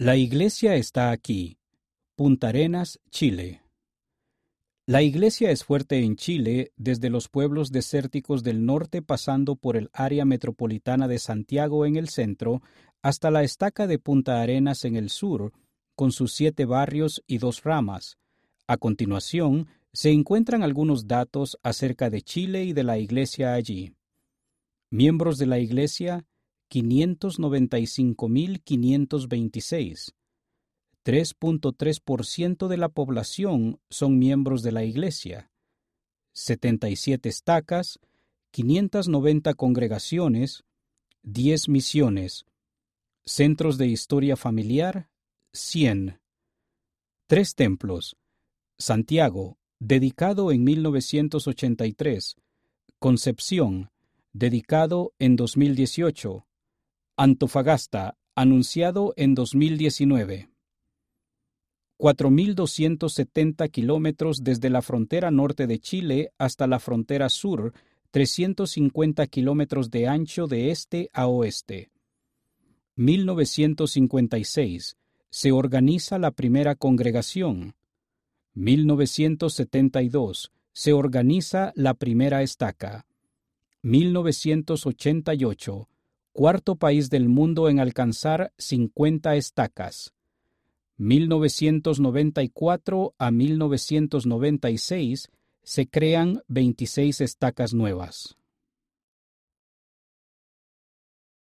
La iglesia está aquí. Punta Arenas, Chile. La iglesia es fuerte en Chile desde los pueblos desérticos del norte pasando por el área metropolitana de Santiago en el centro hasta la estaca de Punta Arenas en el sur, con sus siete barrios y dos ramas. A continuación, se encuentran algunos datos acerca de Chile y de la iglesia allí. Miembros de la iglesia, 595.526. 3.3% de la población son miembros de la Iglesia, 77 estacas, 590 congregaciones, 10 misiones, centros de historia familiar, 100. Tres templos. Santiago, dedicado en 1983. Concepción, dedicado en 2018. Antofagasta, anunciado en 2019. 4.270 kilómetros desde la frontera norte de Chile hasta la frontera sur, 350 kilómetros de ancho de este a oeste. 1956. Se organiza la primera congregación. 1972. Se organiza la primera estaca. 1988. Cuarto país del mundo en alcanzar 50 estacas. 1994 a 1996 se crean 26 estacas nuevas.